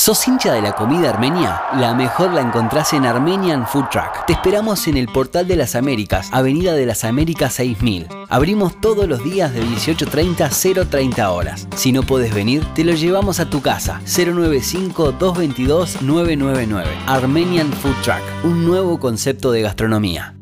¿Sos hincha de la comida armenia? La mejor la encontrás en Armenian Food Truck. Te esperamos en el Portal de las Américas, Avenida de las Américas 6000. Abrimos todos los días de 18.30 a 0.30 horas. Si no puedes venir, te lo llevamos a tu casa. 095-222-999. Armenian Food Truck, un nuevo concepto de gastronomía.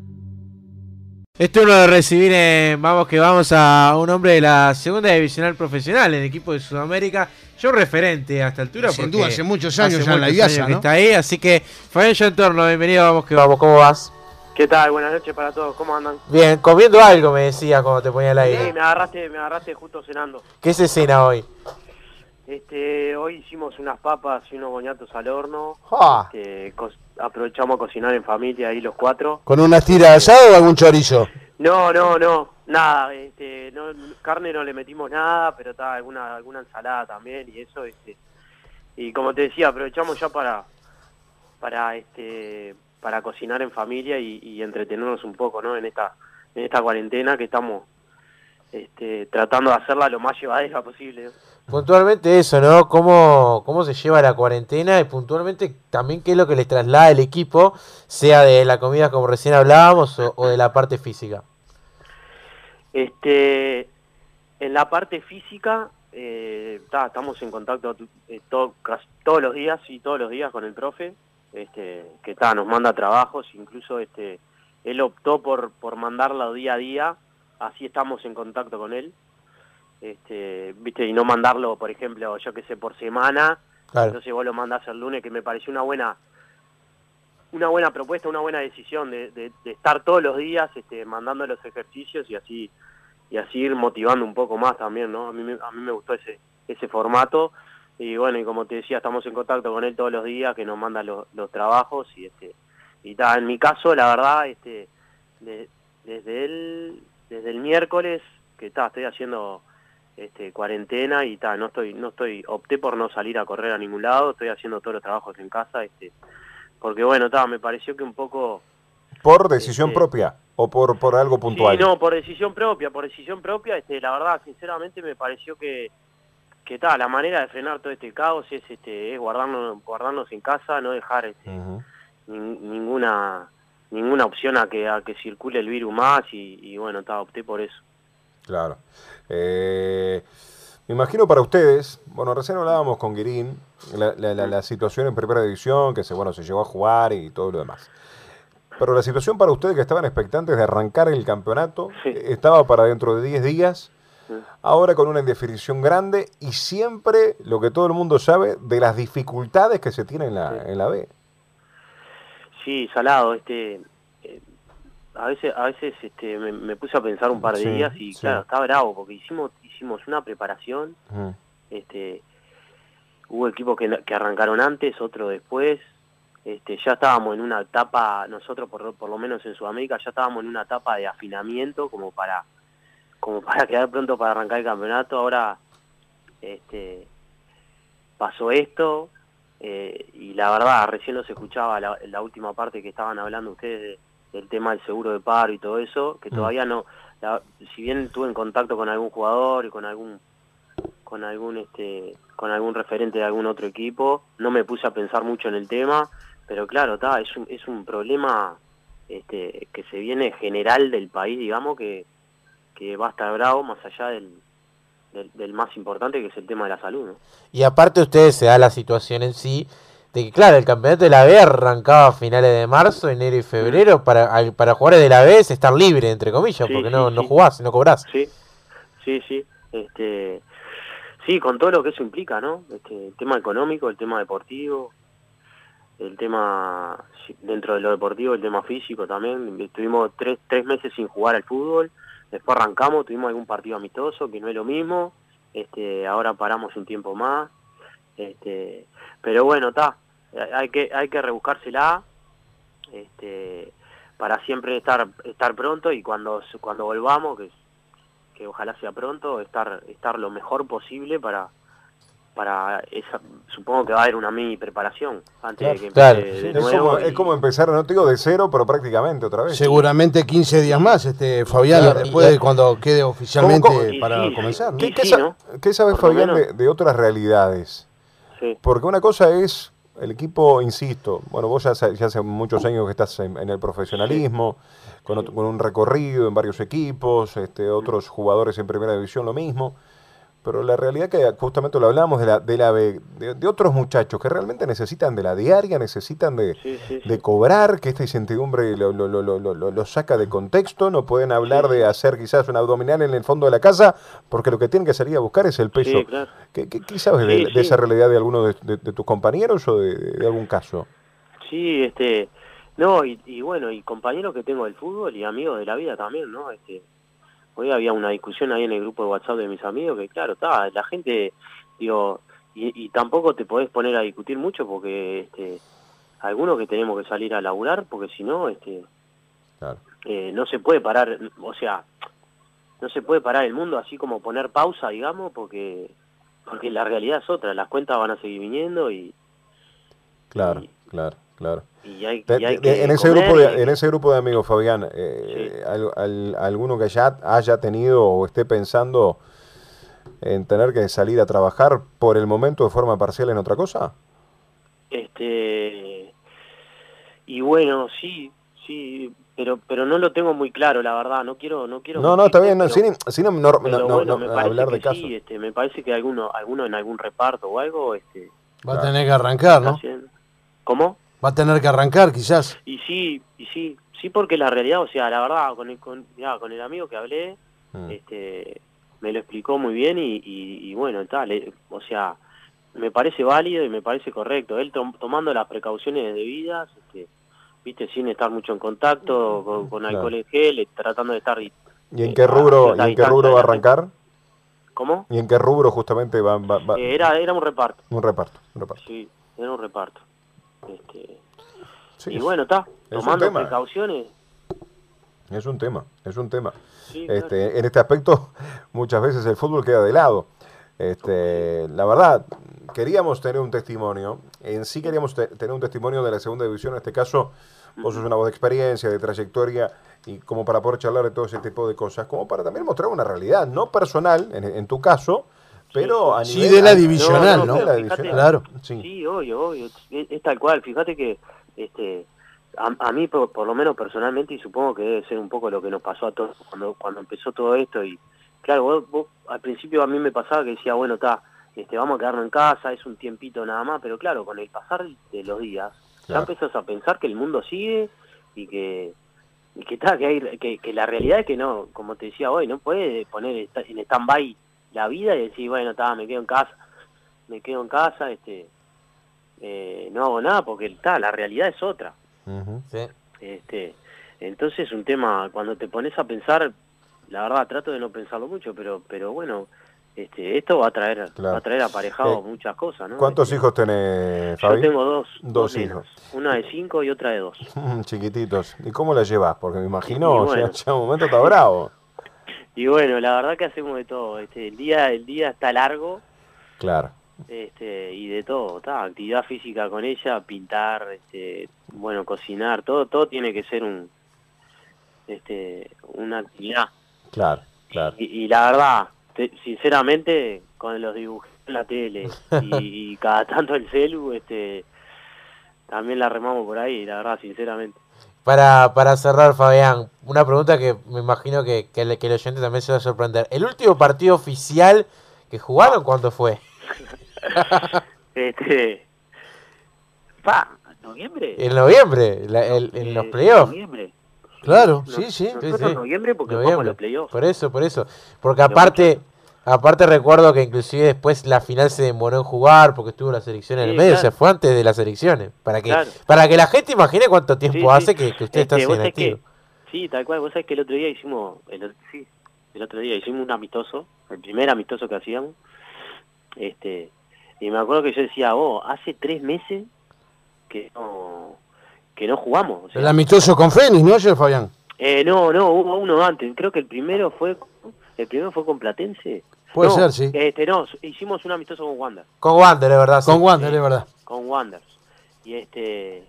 Esto uno de recibir en Vamos que vamos a un hombre de la segunda divisional profesional el equipo de Sudamérica. Yo referente a esta altura. Sin porque duda, hace muchos años hace ya en la que ¿no? está ahí, así que Fabián Entorno, bienvenido, vamos que vamos, ¿cómo vas? ¿Qué tal? Buenas noches para todos, ¿cómo andan? Bien, comiendo algo me decías cuando te ponía al Sí, aire. me agarraste, me agarraste justo cenando. ¿Qué se cena hoy? Este, hoy hicimos unas papas y unos boñatos al horno. Ah. Este, aprovechamos a cocinar en familia ahí los cuatro. ¿Con una tira de asado o algún chorizo? No, no, no, nada, este, no, carne no le metimos nada, pero está alguna alguna ensalada también y eso, este, y como te decía, aprovechamos ya para para este para cocinar en familia y, entretenernos un poco, ¿no? En esta en esta cuarentena que estamos este, tratando de hacerla lo más llevadera posible. Puntualmente eso, ¿no? ¿Cómo, ¿Cómo se lleva la cuarentena? Y puntualmente también qué es lo que les traslada el equipo, sea de la comida como recién hablábamos o de la parte física. Este, en la parte física, eh, ta, estamos en contacto eh, casi todos los días y todos los días con el profe, este, que ta, nos manda trabajos, incluso este, él optó por, por mandarlo día a día, así estamos en contacto con él, este, viste, y no mandarlo, por ejemplo, yo que sé, por semana, Claro. entonces vos lo mandás el lunes, que me pareció una buena una buena propuesta, una buena decisión de, de- de estar todos los días este, mandando los ejercicios y así y así ir motivando un poco más también, ¿no? A mí, a mí me gustó ese ese formato y bueno, y como te decía, estamos en contacto con él todos los días, que nos manda los, trabajos y este y ta, en mi caso, la verdad, este de- desde el desde el miércoles que está estoy haciendo este cuarentena y ta, no estoy no estoy opté por no salir a correr a ningún lado, estoy haciendo todos los trabajos en casa, este porque bueno, ta, me pareció que un poco ¿Por decisión Este- propia o por, por algo puntual? Sí, no, por decisión propia, por decisión propia, este, la verdad, sinceramente me pareció que, que ta, la manera de frenar todo este caos es, este, es guardarnos, guardarnos en casa, no dejar este, Ujú. nin- ninguna ninguna opción a que a que circule el virus más y, y bueno, ta, opté por eso. Claro. Eh, me imagino para ustedes, bueno, recién hablábamos con Guirín, la, la- la- la situación en primera división, que se, bueno, se llegó a jugar y todo lo demás. Pero la situación para ustedes que estaban expectantes de arrancar el campeonato, Sí. estaba para dentro de 10 días, ahora con una indefinición grande y siempre lo que todo el mundo sabe de las dificultades que se tienen en la, Sí. en la B. Sí, salado, este a veces a veces este me, me puse a pensar un par de Sí, días y sí. claro, está bravo porque hicimos hicimos una preparación este hubo equipos que, que arrancaron antes, otro después, este ya estábamos en una etapa, nosotros por, por lo menos en Sudamérica ya estábamos en una etapa de afinamiento como para como para quedar pronto para arrancar el campeonato, ahora este pasó esto eh, y la verdad recién los escuchaba la, la última parte que estaban hablando ustedes de- del tema del seguro de paro y todo eso, que Mm. todavía no, la- si bien estuve en contacto con algún jugador y con algún con algún este con algún referente de algún otro equipo no me puse a pensar mucho en el tema pero claro está es un, es un problema este que se viene general del país digamos que, que va a estar bravo más allá del, del, del más importante que es el tema de la salud ¿no? Y aparte ustedes se da la situación en sí de que, claro, el campeonato de la B arrancaba a finales de marzo, enero y febrero. Para, al- para jugadores de la B es estar libre, entre comillas, Sí, porque sí, no, no sí. jugás, no cobrás. Sí, sí, sí. Este, sí, con todo lo que eso implica, ¿no? Este, el tema económico, el tema deportivo, el tema dentro de lo deportivo, el tema físico también. Estuvimos tres, tres meses sin jugar al fútbol, después arrancamos, tuvimos algún partido amistoso, que no es lo mismo. Este, ahora paramos un tiempo más. Este, pero bueno, está. Hay que hay que rebuscársela. Este, para siempre estar estar pronto y cuando cuando volvamos que que ojalá sea pronto estar estar lo mejor posible para para esa supongo que va a haber una mini preparación antes de que empiece Claro, de. Es nuevo como, y- es como empezar, no te digo de cero, pero prácticamente otra vez. Seguramente 15 días más, este Fabián, Claro, después de cuando quede oficialmente ¿Cómo, cómo? para Sí, sí. comenzar. ¿no? ¿Qué, Y qué sí, sa- ¿no? qué sabes, Fabián, de otras realidades? Sí. Porque una cosa es el equipo, insisto, bueno, vos ya hace, ya hace muchos años que estás en, en el profesionalismo, con, con un recorrido en varios equipos, este, otros jugadores en primera división lo mismo. Pero la realidad que justamente lo hablábamos de la, de la de, de otros muchachos que realmente necesitan de la diaria, necesitan de, Sí, sí, sí. de cobrar, que esta incertidumbre lo, lo, lo, lo, lo- lo saca de contexto, no pueden hablar de hacer quizás un abdominal en el fondo de la casa, porque lo que tienen que salir a buscar es el peso. Sí, claro. ¿Qué, qué- qué sabes de, esa realidad de alguno de, tus compañeros o de, de algún caso? Sí, este, no, y, y bueno, y compañeros que tengo del fútbol y amigos de la vida también, ¿no? Este, hoy había una discusión ahí en el grupo de WhatsApp de mis amigos que, claro, está, la gente, digo, y, y tampoco te podés poner a discutir mucho porque, este, algunos que tenemos que salir a laburar porque si no, este, Claro. eh, no se puede parar, o sea, no se puede parar el mundo así como poner pausa, digamos, porque porque la realidad es otra, las cuentas van a seguir viniendo y, Claro, Y- claro, claro. y hay, De- y hay de- que en, ese grupo de, y- en ese grupo de amigos, Fabián, eh, al- al- ¿alguno que ya haya tenido o esté pensando en tener que salir a trabajar por el momento de forma parcial en otra cosa? Este y bueno, sí, sí, pero pero no lo tengo muy claro, la verdad, no quiero no quiero No, no, está bien, no, pero- sin, sin no- no- bueno, hablar de que casos. sí, este, me parece que alguno alguno en algún reparto o algo este Va a Claro. tener que arrancar, ¿no? ¿Cómo? Va a tener que arrancar, quizás. Y sí, y sí, sí porque la realidad, o sea, la verdad con el con, mirá, con el amigo que hablé, Mm. este me lo explicó muy bien y, y, y bueno, tal, eh, o sea, me parece válido y me parece correcto. Él tom- tomando las precauciones debidas, este, viste, sin estar mucho en contacto con, con Claro. alcohol en gel, eh, tratando de estar... ¿Y en eh, qué rubro, y en qué rubro va a arrancar? ¿Cómo? ¿Y en qué rubro justamente va, va- va- Eh, era, era un reparto, un reparto? un reparto. sí, era un reparto. Este, Sí, y bueno, está, tomando precauciones. Es un tema, es un tema. Sí, claro. Este, en este aspecto, muchas veces el fútbol queda de lado. Este, la verdad, queríamos tener un testimonio, en sí queríamos te- tener un testimonio de la segunda división, en este caso, vos sos una voz de experiencia, de trayectoria, y como para poder charlar de todo ese tipo de cosas, como para también mostrar una realidad, no personal, en, en tu caso, pero a Sí, nivel... de la a- divisional, ¿no? de la divisional. fíjate- Claro. Sí. Sí, obvio, obvio. Es, es tal cual. Fíjate que este a, a mí, por, por lo menos personalmente, y supongo que debe ser un poco lo que nos pasó a todos cuando cuando empezó todo esto. Y claro, vos, vos- al principio a mí me pasaba que decía, bueno, está, este, vamos a quedarnos en casa, es un tiempito nada más. Pero claro, con el pasar de los días, Claro. ya empezás a pensar que el mundo sigue y que y que, está, que, hay, que, que la realidad es que no, como te decía hoy, no puedes poner en stand-by la vida y decir, bueno, está, me quedo en casa, me quedo en casa, este eh, no hago nada porque está, la realidad es otra. Ujú. Sí. Este, entonces es un tema, cuando te pones a pensar, la verdad trato de no pensarlo mucho, pero pero bueno, este, esto va a traer Claro. va a traer aparejado Eh, muchas cosas, ¿no? ¿Cuántos Este, hijos tenés, Yo Fabi? tengo dos, Dos hijos. una de cinco y otra de dos. Chiquititos. ¿Y cómo la llevas? Porque me imagino, bueno. ya, ya un momento está bravo. Y bueno, la verdad que hacemos de todo. Este, el día el día está largo, Claro. este, y de todo, está, actividad física con ella, pintar, este, bueno, cocinar, todo todo tiene que ser un este una actividad. Claro, claro. Y, y la verdad, te- sinceramente, con los dibujos en la tele y, y cada tanto el celu, este también la remamos por ahí, la verdad, sinceramente. Para, para cerrar, Fabián, una pregunta que me imagino que, que, el, que el oyente también se va a sorprender. ¿El último partido oficial que jugaron cuándo fue? Este pa, noviembre. En noviembre, la- el- en los Eh, playoffs. Noviembre. Claro, No- sí, sí. Nosotros Sí, sí. noviembre porque Noviembre. jugamos los playoffs. Por eso, por eso. Porque aparte, aparte recuerdo que inclusive después la final se demoró en jugar porque estuvo la selección en el medio, claro. o sea, fue antes de las elecciones. Para que, Claro. para que la gente imagine cuánto tiempo Sí, sí. hace que, que usted está Este, que- activo. Sí, tal cual. Vos sabés que el otro día hicimos, el, otro- sí, el otro día hicimos un amistoso, el primer amistoso que hacíamos. Este, y me acuerdo que yo decía, vos, hace tres meses que no, que no jugamos. o sea, El amistoso con Fénix, ¿no, ayer, Fabián? eh, no, no, hubo uno antes. Creo que el primero fue, el primero fue con Platense. Puede No, ser, sí. Este, no, hicimos un amistoso con Wander. Con Wander, de verdad. sí. Con Wander, es verdad. con Wanders. Y este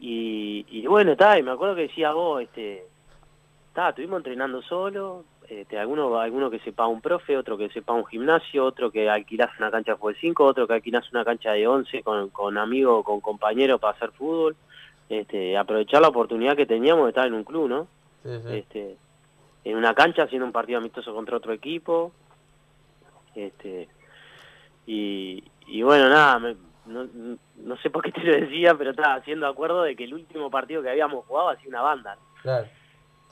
y, y bueno, está, y me acuerdo que decía vos, este, está, estuvimos entrenando solo, Este, alguno, alguno que sepa un profe, otro que sepa un gimnasio, otro que alquilas una cancha de fútbol 5, otro que alquilas una cancha de 11 con, con amigos o con compañeros para hacer fútbol. Este, aprovechar la oportunidad que teníamos de estar en un club, ¿no? Sí, sí. Este, en una cancha haciendo un partido amistoso contra otro equipo. Este, y, y bueno, nada, me- no, no sé por qué te lo decía, pero estaba haciendo acuerdo de que el último partido que habíamos jugado ha sido una banda. Claro.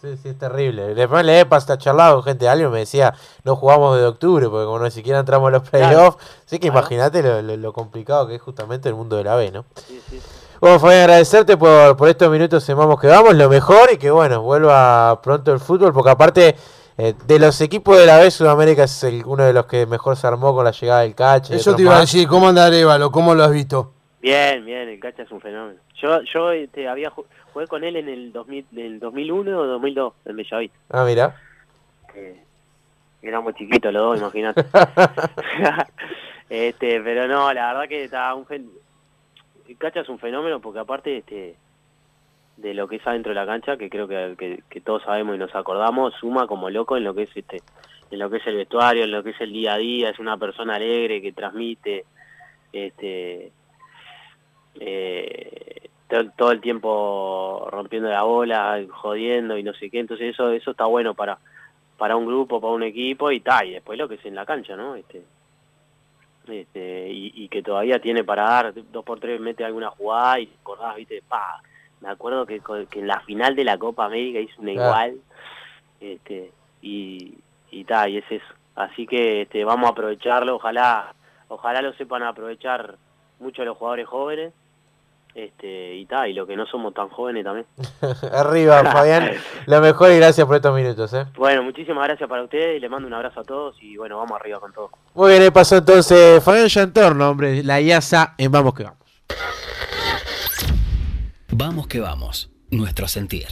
Sí, sí, es terrible. Después le he hasta charlado gente alguien me decía, no jugamos de octubre, porque como ni siquiera entramos a los playoffs. Así que Claro. imagínate lo, lo- lo complicado que es justamente el mundo de la B, ¿no? Sí, sí. Bueno, Fabián, agradecerte por, por estos minutos en Vamos que Vamos, lo mejor y que bueno, vuelva pronto el fútbol, porque aparte eh, de los equipos de la B, Sudamérica es el- uno de los que mejor se armó con la llegada del Cache. y Eso te iba a decir, ¿cómo anda Arevalo? ¿Cómo lo has visto? Bien, bien, el Cacha es un fenómeno. Yo, yo este, había ju- jugué con él en el 2000, del 2001 o 2002 en Bellavista. Ah, mira. que éramos chiquitos los dos, imagínate. este, pero no, la verdad que está un fen... Cacha es un fenómeno porque aparte este de lo que es adentro de la cancha, que creo que, que, todos sabemos y nos acordamos, suma como loco en lo que es este en lo que es el vestuario, en lo que es el día a día, es una persona alegre que transmite este eh, todo, todo el tiempo rompiendo la bola, jodiendo y no sé qué, entonces eso eso está bueno para para un grupo, para un equipo y tal, y después lo que es en la cancha, ¿no? Este, este, y, y que todavía tiene para dar, dos por tres mete alguna jugada y acordás, viste, pa, me acuerdo que, que en la final de la Copa América hizo una Claro. igual, este, y, y tal, y es eso. Así que este, vamos a aprovecharlo, ojalá, ojalá lo sepan aprovechar mucho los jugadores jóvenes, este, y tal, y los que no somos tan jóvenes también. Arriba, Fabián. Lo mejor y gracias por estos minutos, ¿eh? Bueno, muchísimas gracias para ustedes y les mando un abrazo a todos y bueno, vamos arriba con todo. Muy bien, ahí pasó entonces Fabián Chantorno, hombre, la IASA en Vamos que Vamos. Vamos que vamos, nuestro sentir.